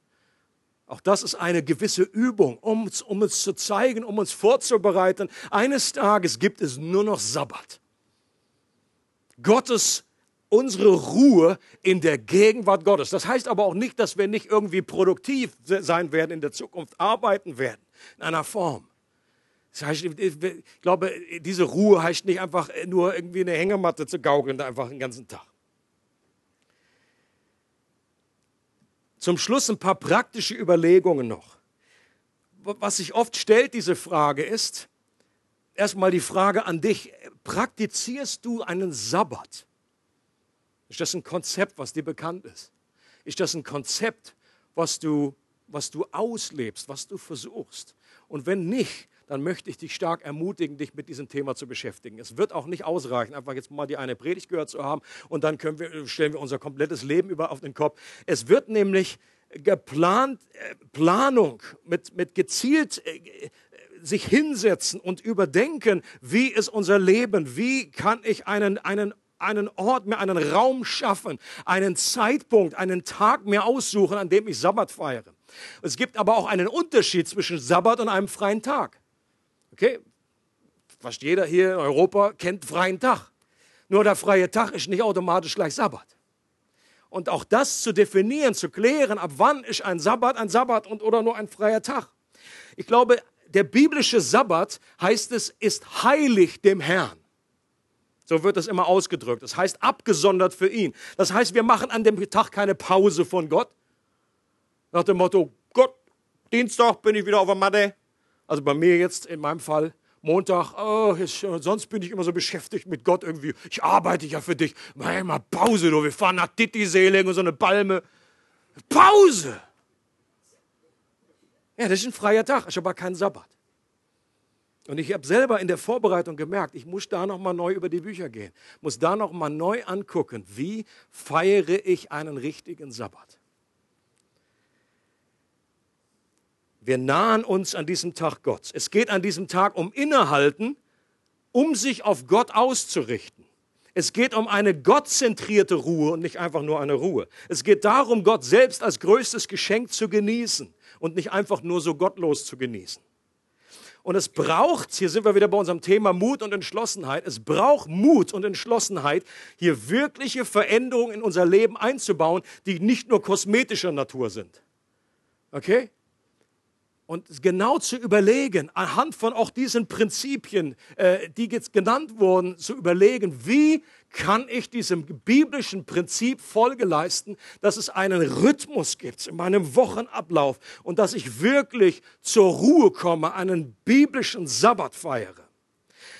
Auch das ist eine gewisse Übung, um, um uns zu zeigen, um uns vorzubereiten. Eines Tages gibt es nur noch Sabbat. Gottes, unsere Ruhe in der Gegenwart Gottes. Das heißt aber auch nicht, dass wir nicht irgendwie produktiv sein werden in der Zukunft, arbeiten werden in einer Form. Das heißt, ich glaube, diese Ruhe heißt nicht einfach nur irgendwie eine Hängematte zu gaukeln, einfach den ganzen Tag. Zum Schluss ein paar praktische Überlegungen noch. Was sich oft stellt, diese Frage ist, erstmal die Frage an dich, praktizierst du einen Sabbat? Ist das ein Konzept, was dir bekannt ist? Ist das ein Konzept, was du, was du auslebst, was du versuchst? Und wenn nicht, dann möchte ich dich stark ermutigen, dich mit diesem Thema zu beschäftigen. Es wird auch nicht ausreichen, einfach jetzt mal die eine Predigt gehört zu haben und dann können wir, stellen wir unser komplettes Leben über auf den Kopf. Es wird nämlich geplant, äh, Planung mit, mit gezielt äh, sich hinsetzen und überdenken, wie ist unser Leben, wie kann ich einen, einen einen Ort mir, einen Raum schaffen, einen Zeitpunkt, einen Tag mir aussuchen, an dem ich Sabbat feiere. Es gibt aber auch einen Unterschied zwischen Sabbat und einem freien Tag. Okay? Fast jeder hier in Europa kennt freien Tag. Nur der freie Tag ist nicht automatisch gleich Sabbat. Und auch das zu definieren, zu klären, ab wann ist ein Sabbat ein Sabbat und oder nur ein freier Tag. Ich glaube, der biblische Sabbat heißt es, ist heilig dem Herrn. So wird das immer ausgedrückt. Das heißt abgesondert für ihn. Das heißt, wir machen an dem Tag keine Pause von Gott. Nach dem Motto, Gott, Dienstag bin ich wieder auf der Matte. Also bei mir jetzt in meinem Fall Montag, oh, ich, sonst bin ich immer so beschäftigt mit Gott irgendwie. Ich arbeite ja für dich. Mal, mal Pause, du. Wir fahren nach Titisee, und so eine Palme. Pause! Ja, das ist ein freier Tag, ist aber kein Sabbat. Und ich habe selber in der Vorbereitung gemerkt, ich muss da nochmal neu über die Bücher gehen, muss da nochmal neu angucken, wie feiere ich einen richtigen Sabbat. Wir nahen uns an diesem Tag Gott. Es geht an diesem Tag um Innehalten, um sich auf Gott auszurichten. Es geht um eine gottzentrierte Ruhe und nicht einfach nur eine Ruhe. Es geht darum, Gott selbst als größtes Geschenk zu genießen und nicht einfach nur so gottlos zu genießen. Und es braucht, hier sind wir wieder bei unserem Thema Mut und Entschlossenheit, es braucht Mut und Entschlossenheit, hier wirkliche Veränderungen in unser Leben einzubauen, die nicht nur kosmetischer Natur sind. Okay? Und genau zu überlegen, anhand von auch diesen Prinzipien, äh, die jetzt genannt wurden, zu überlegen, wie kann ich diesem biblischen Prinzip Folge leisten, dass es einen Rhythmus gibt in meinem Wochenablauf und dass ich wirklich zur Ruhe komme, einen biblischen Sabbat feiere.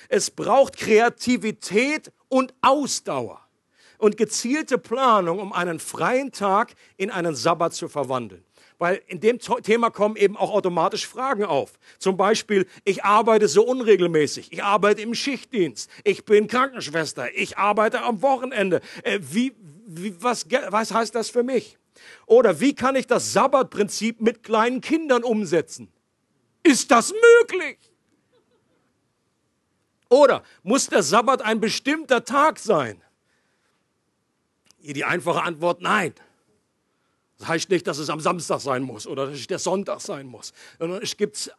Es braucht Kreativität und Ausdauer und gezielte Planung, um einen freien Tag in einen Sabbat zu verwandeln weil in dem Thema kommen eben auch automatisch Fragen auf. Zum Beispiel, ich arbeite so unregelmäßig, ich arbeite im Schichtdienst, ich bin Krankenschwester, ich arbeite am Wochenende. Äh, wie, wie, was, was heißt das für mich? Oder wie kann ich das Sabbatprinzip mit kleinen Kindern umsetzen? Ist das möglich? Oder muss der Sabbat ein bestimmter Tag sein? Die einfache Antwort, nein. Das heißt nicht, dass es am Samstag sein muss oder dass es der Sonntag sein muss. Es gibt,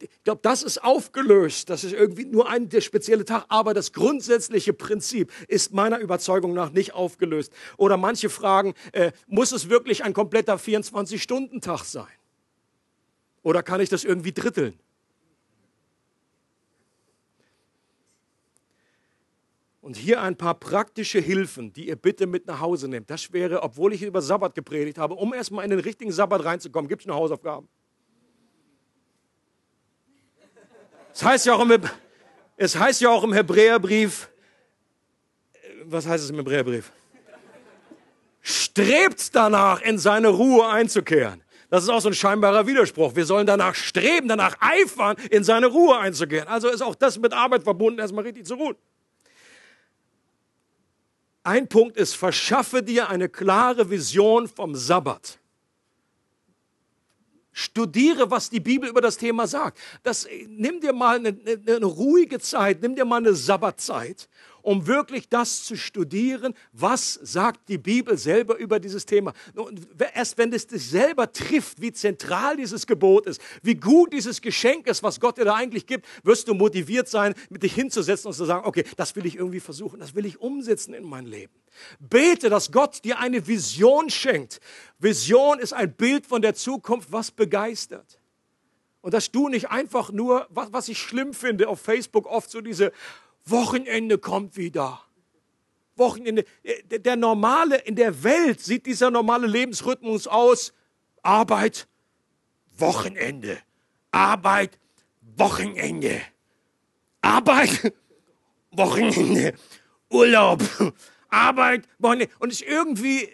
ich glaube, das ist aufgelöst. Das ist irgendwie nur ein der spezielle Tag. Aber das grundsätzliche Prinzip ist meiner Überzeugung nach nicht aufgelöst. Oder manche fragen, äh, muss es wirklich ein kompletter 24-Stunden-Tag sein? Oder kann ich das irgendwie dritteln? Und hier ein paar praktische Hilfen, die ihr bitte mit nach Hause nehmt. Das wäre, obwohl ich über Sabbat gepredigt habe, um erstmal in den richtigen Sabbat reinzukommen, gibt es eine Hausaufgaben. Es heißt ja auch im, es heißt ja auch im Hebräerbrief, was heißt es im Hebräerbrief? Strebt danach, in seine Ruhe einzukehren. Das ist auch so ein scheinbarer Widerspruch. Wir sollen danach streben, danach eifern, in seine Ruhe einzukehren. Also ist auch das mit Arbeit verbunden, erstmal richtig zu ruhen. Ein Punkt ist, verschaffe dir eine klare Vision vom Sabbat. Studiere, was die Bibel über das Thema sagt. Das, nimm dir mal eine, eine, eine ruhige Zeit, nimm dir mal eine Sabbatzeit um wirklich das zu studieren, was sagt die Bibel selber über dieses Thema. Und erst wenn es dich selber trifft, wie zentral dieses Gebot ist, wie gut dieses Geschenk ist, was Gott dir da eigentlich gibt, wirst du motiviert sein, mit dich hinzusetzen und zu sagen, okay, das will ich irgendwie versuchen, das will ich umsetzen in mein Leben. Bete, dass Gott dir eine Vision schenkt. Vision ist ein Bild von der Zukunft, was begeistert. Und dass du nicht einfach nur, was, was ich schlimm finde, auf Facebook oft so diese Wochenende kommt wieder. Wochenende. Der, normale, in der Welt sieht dieser normale Lebensrhythmus aus. Arbeit, Wochenende. Arbeit, Wochenende. Arbeit, Wochenende. Urlaub, Arbeit, Wochenende. Und es ist irgendwie,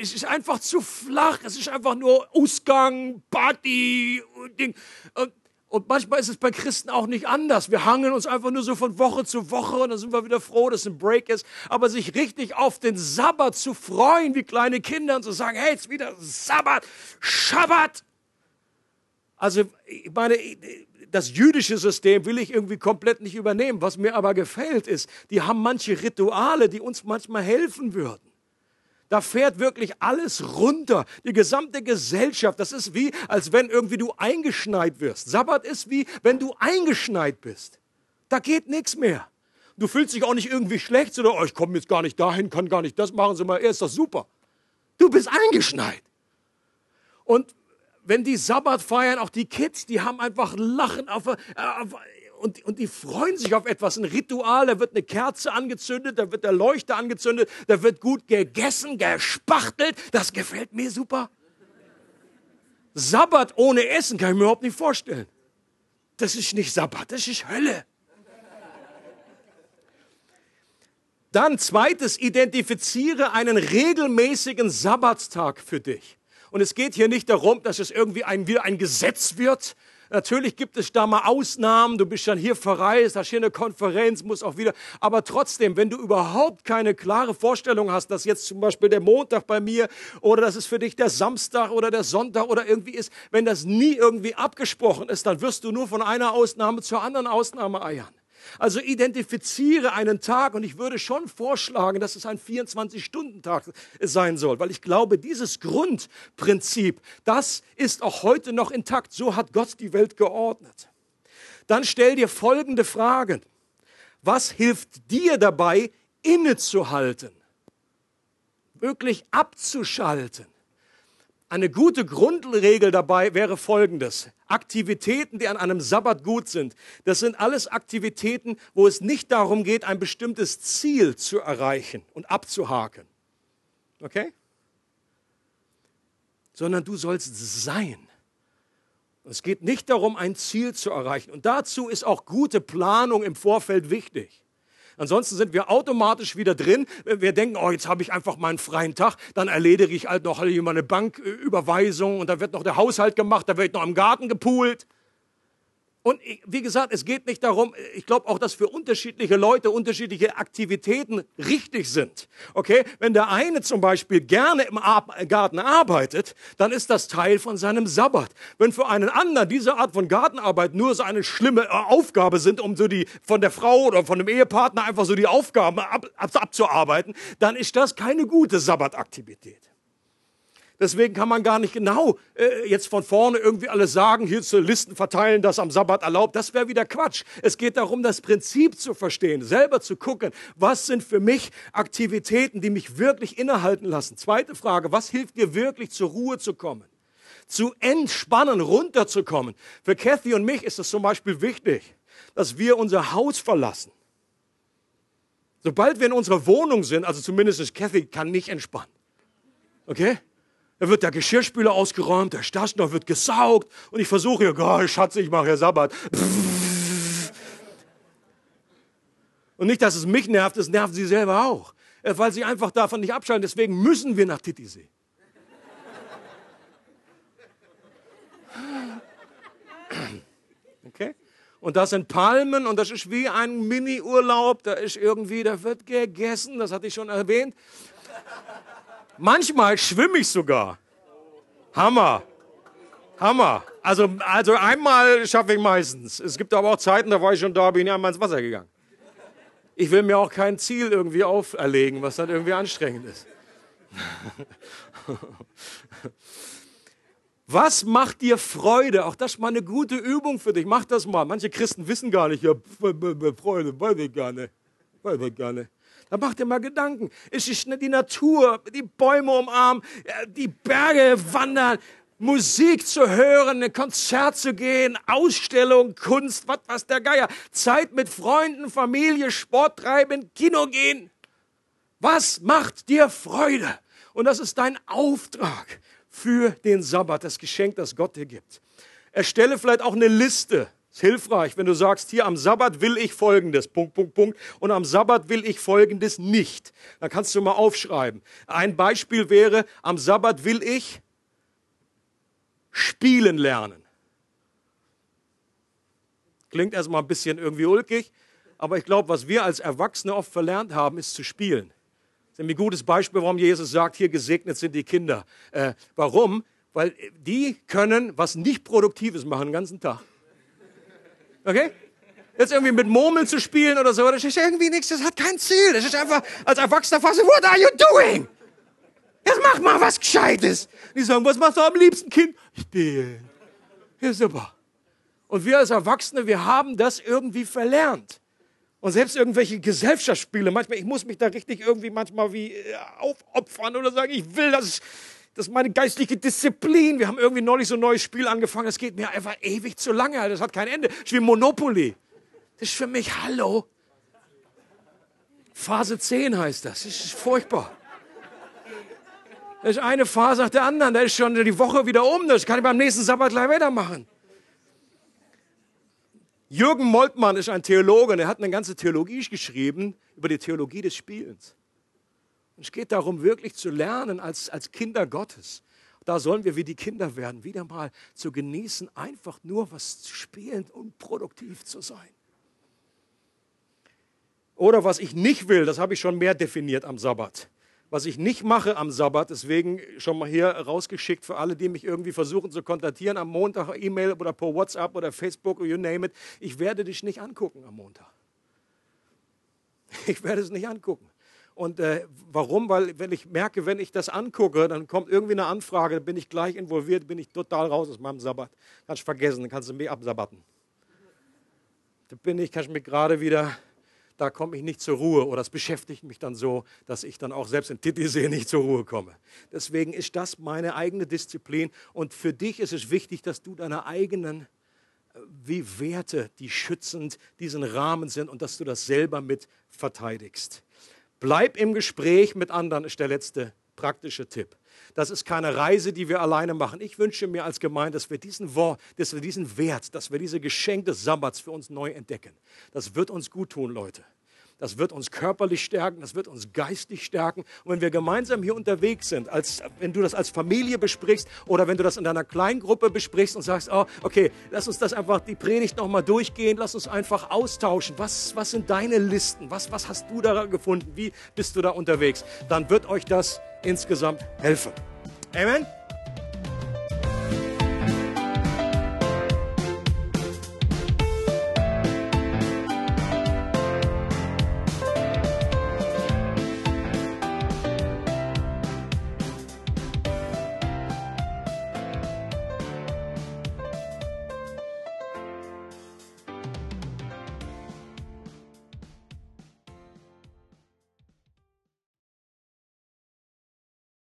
es ist einfach zu flach. Es ist einfach nur Ausgang, Party, Ding. Und und manchmal ist es bei Christen auch nicht anders. Wir hangen uns einfach nur so von Woche zu Woche und dann sind wir wieder froh, dass ein Break ist. Aber sich richtig auf den Sabbat zu freuen, wie kleine Kinder und zu sagen, hey, jetzt wieder Sabbat, Schabbat. Also, ich meine, das jüdische System will ich irgendwie komplett nicht übernehmen. Was mir aber gefällt ist, die haben manche Rituale, die uns manchmal helfen würden. Da fährt wirklich alles runter. Die gesamte Gesellschaft. Das ist wie, als wenn irgendwie du eingeschneit wirst. Sabbat ist wie, wenn du eingeschneit bist. Da geht nichts mehr. Du fühlst dich auch nicht irgendwie schlecht oder, oh, ich komme jetzt gar nicht dahin, kann gar nicht das machen, sondern er ist das super. Du bist eingeschneit. Und wenn die Sabbat feiern, auch die Kids, die haben einfach Lachen auf, auf und, und die freuen sich auf etwas, ein Ritual, da wird eine Kerze angezündet, da wird der Leuchter angezündet, da wird gut gegessen, gespachtelt, das gefällt mir super. Sabbat ohne Essen kann ich mir überhaupt nicht vorstellen. Das ist nicht Sabbat, das ist Hölle. Dann zweites, identifiziere einen regelmäßigen Sabbatstag für dich. Und es geht hier nicht darum, dass es irgendwie ein, wieder ein Gesetz wird, Natürlich gibt es da mal Ausnahmen. Du bist dann hier verreist, hast hier eine Konferenz, musst auch wieder. Aber trotzdem, wenn du überhaupt keine klare Vorstellung hast, dass jetzt zum Beispiel der Montag bei mir oder dass es für dich der Samstag oder der Sonntag oder irgendwie ist, wenn das nie irgendwie abgesprochen ist, dann wirst du nur von einer Ausnahme zur anderen Ausnahme eiern. Also identifiziere einen Tag und ich würde schon vorschlagen, dass es ein 24-Stunden-Tag sein soll, weil ich glaube, dieses Grundprinzip, das ist auch heute noch intakt. So hat Gott die Welt geordnet. Dann stell dir folgende Fragen. Was hilft dir dabei, innezuhalten? Wirklich abzuschalten? Eine gute Grundregel dabei wäre folgendes. Aktivitäten, die an einem Sabbat gut sind, das sind alles Aktivitäten, wo es nicht darum geht, ein bestimmtes Ziel zu erreichen und abzuhaken. Okay? Sondern du sollst sein. Es geht nicht darum, ein Ziel zu erreichen. Und dazu ist auch gute Planung im Vorfeld wichtig. Ansonsten sind wir automatisch wieder drin. Wir denken, oh, jetzt habe ich einfach mal einen freien Tag, dann erledige ich halt noch eine Banküberweisung und da wird noch der Haushalt gemacht, da wird noch im Garten gepoolt. Und wie gesagt, es geht nicht darum, ich glaube auch, dass für unterschiedliche Leute unterschiedliche Aktivitäten richtig sind. Okay, wenn der eine zum Beispiel gerne im Garten arbeitet, dann ist das Teil von seinem Sabbat. Wenn für einen anderen diese Art von Gartenarbeit nur so eine schlimme äh, Aufgabe sind, um so die von der Frau oder von dem Ehepartner einfach so die Aufgaben ab, ab, abzuarbeiten, dann ist das keine gute Sabbataktivität. Deswegen kann man gar nicht genau äh, jetzt von vorne irgendwie alles sagen, hier zu Listen verteilen, das am Sabbat erlaubt. Das wäre wieder Quatsch. Es geht darum, das Prinzip zu verstehen, selber zu gucken, was sind für mich Aktivitäten, die mich wirklich innehalten lassen. Zweite Frage, was hilft dir wirklich zur Ruhe zu kommen? Zu entspannen, runterzukommen. Für Kathy und mich ist es zum Beispiel wichtig, dass wir unser Haus verlassen. Sobald wir in unserer Wohnung sind, also zumindest Kathy, kann nicht entspannen. Okay? Da wird der Geschirrspüler ausgeräumt, der Staschner wird gesaugt und ich versuche, ja, oh, Schatz, ich mache ja Sabbat. Und nicht, dass es mich nervt, es nervt sie selber auch. äh, weil sie einfach davon nicht abschalten. Deswegen müssen wir nach Titisee. Okay? Und das sind Palmen und das ist wie ein Mini-Urlaub. Da ist irgendwie, da wird gegessen, das hatte ich schon erwähnt. Manchmal schwimme ich sogar. Hammer. Hammer. Also, also einmal schaffe ich meistens. Es gibt aber auch Zeiten, da war ich schon da, bin ich einmal ins Wasser gegangen. Ich will mir auch kein Ziel irgendwie auferlegen, was dann irgendwie anstrengend ist. Was macht dir Freude? Auch das ist mal eine gute Übung für dich. Mach das mal. Manche Christen wissen gar nicht, ja, Freude, weiß ich gar nicht. Weiß ich gar nicht. Da mach dir mal Gedanken. Ist es die Natur, die Bäume umarmen, die Berge wandern, Musik zu hören, ein Konzert zu gehen, Ausstellung, Kunst, was was der Geier, Zeit mit Freunden, Familie, Sport treiben, Kino gehen. Was macht dir Freude? Und das ist dein Auftrag für den Sabbat, das Geschenk, das Gott dir gibt. Erstelle vielleicht auch eine Liste. Ist hilfreich, wenn du sagst, hier am Sabbat will ich Folgendes, Punkt, Punkt, Punkt, und am Sabbat will ich Folgendes nicht. Dann kannst du mal aufschreiben. Ein Beispiel wäre, am Sabbat will ich spielen lernen. Klingt erstmal ein bisschen irgendwie ulkig, aber ich glaube, was wir als Erwachsene oft verlernt haben, ist zu spielen. Das ist ein gutes Beispiel, warum Jesus sagt, hier gesegnet sind die Kinder. Äh, warum? Weil die können was nicht Produktives machen den ganzen Tag. Okay? Jetzt irgendwie mit Murmeln zu spielen oder so, das ist irgendwie nichts, das hat kein Ziel. Das ist einfach als Erwachsener fast, what are you doing? Jetzt mach mal was Gescheites. Die sagen, was machst du am liebsten, Kind? Spielen. Ja, super. Und wir als Erwachsene, wir haben das irgendwie verlernt. Und selbst irgendwelche Gesellschaftsspiele, manchmal, ich muss mich da richtig irgendwie manchmal wie äh, aufopfern oder sagen, ich will, das das ist meine geistliche Disziplin. Wir haben irgendwie neulich so ein neues Spiel angefangen, das geht mir einfach ewig zu lange, das hat kein Ende. Ist wie Monopoly. Das ist für mich, hallo. Phase 10 heißt das. Das ist furchtbar. Das ist eine Phase nach der anderen. Da ist schon die Woche wieder um. Das kann ich beim nächsten Sabbat gleich weitermachen. Jürgen Moltmann ist ein Theologe und er hat eine ganze Theologie geschrieben über die Theologie des Spielens. Es geht darum, wirklich zu lernen als, als Kinder Gottes. Da sollen wir wie die Kinder werden, wieder mal zu genießen, einfach nur was zu spielen und produktiv zu sein. Oder was ich nicht will, das habe ich schon mehr definiert am Sabbat was ich nicht mache am Sabbat, deswegen schon mal hier rausgeschickt für alle, die mich irgendwie versuchen zu kontaktieren am Montag, E-Mail oder per WhatsApp oder Facebook, you name it. Ich werde dich nicht angucken am Montag. Ich werde es nicht angucken. Und äh, warum? Weil wenn ich merke, wenn ich das angucke, dann kommt irgendwie eine Anfrage, dann bin ich gleich involviert, bin ich total raus aus meinem Sabbat. Kannst vergessen, dann kannst du mich absabbaten. Da bin ich, kannst mich gerade wieder da komme ich nicht zur Ruhe oder das beschäftigt mich dann so, dass ich dann auch selbst in Titisee nicht zur Ruhe komme. Deswegen ist das meine eigene Disziplin und für dich ist es wichtig, dass du deine eigenen äh, wie Werte, die schützend diesen Rahmen sind und dass du das selber mit verteidigst. Bleib im Gespräch mit anderen, ist der letzte praktische Tipp. Das ist keine Reise, die wir alleine machen. Ich wünsche mir als Gemeinde, dass wir diesen Wort, dass wir diesen Wert, dass wir diese Geschenk des Sabbats für uns neu entdecken. Das wird uns gut tun, Leute. Das wird uns körperlich stärken, das wird uns geistig stärken. Und wenn wir gemeinsam hier unterwegs sind, als, wenn du das als Familie besprichst oder wenn du das in deiner Kleingruppe besprichst und sagst, oh, okay, lass uns das einfach, die Predigt nochmal durchgehen, lass uns einfach austauschen. Was, was sind deine Listen? Was, was hast du da gefunden? Wie bist du da unterwegs? Dann wird euch das insgesamt helfen. Amen.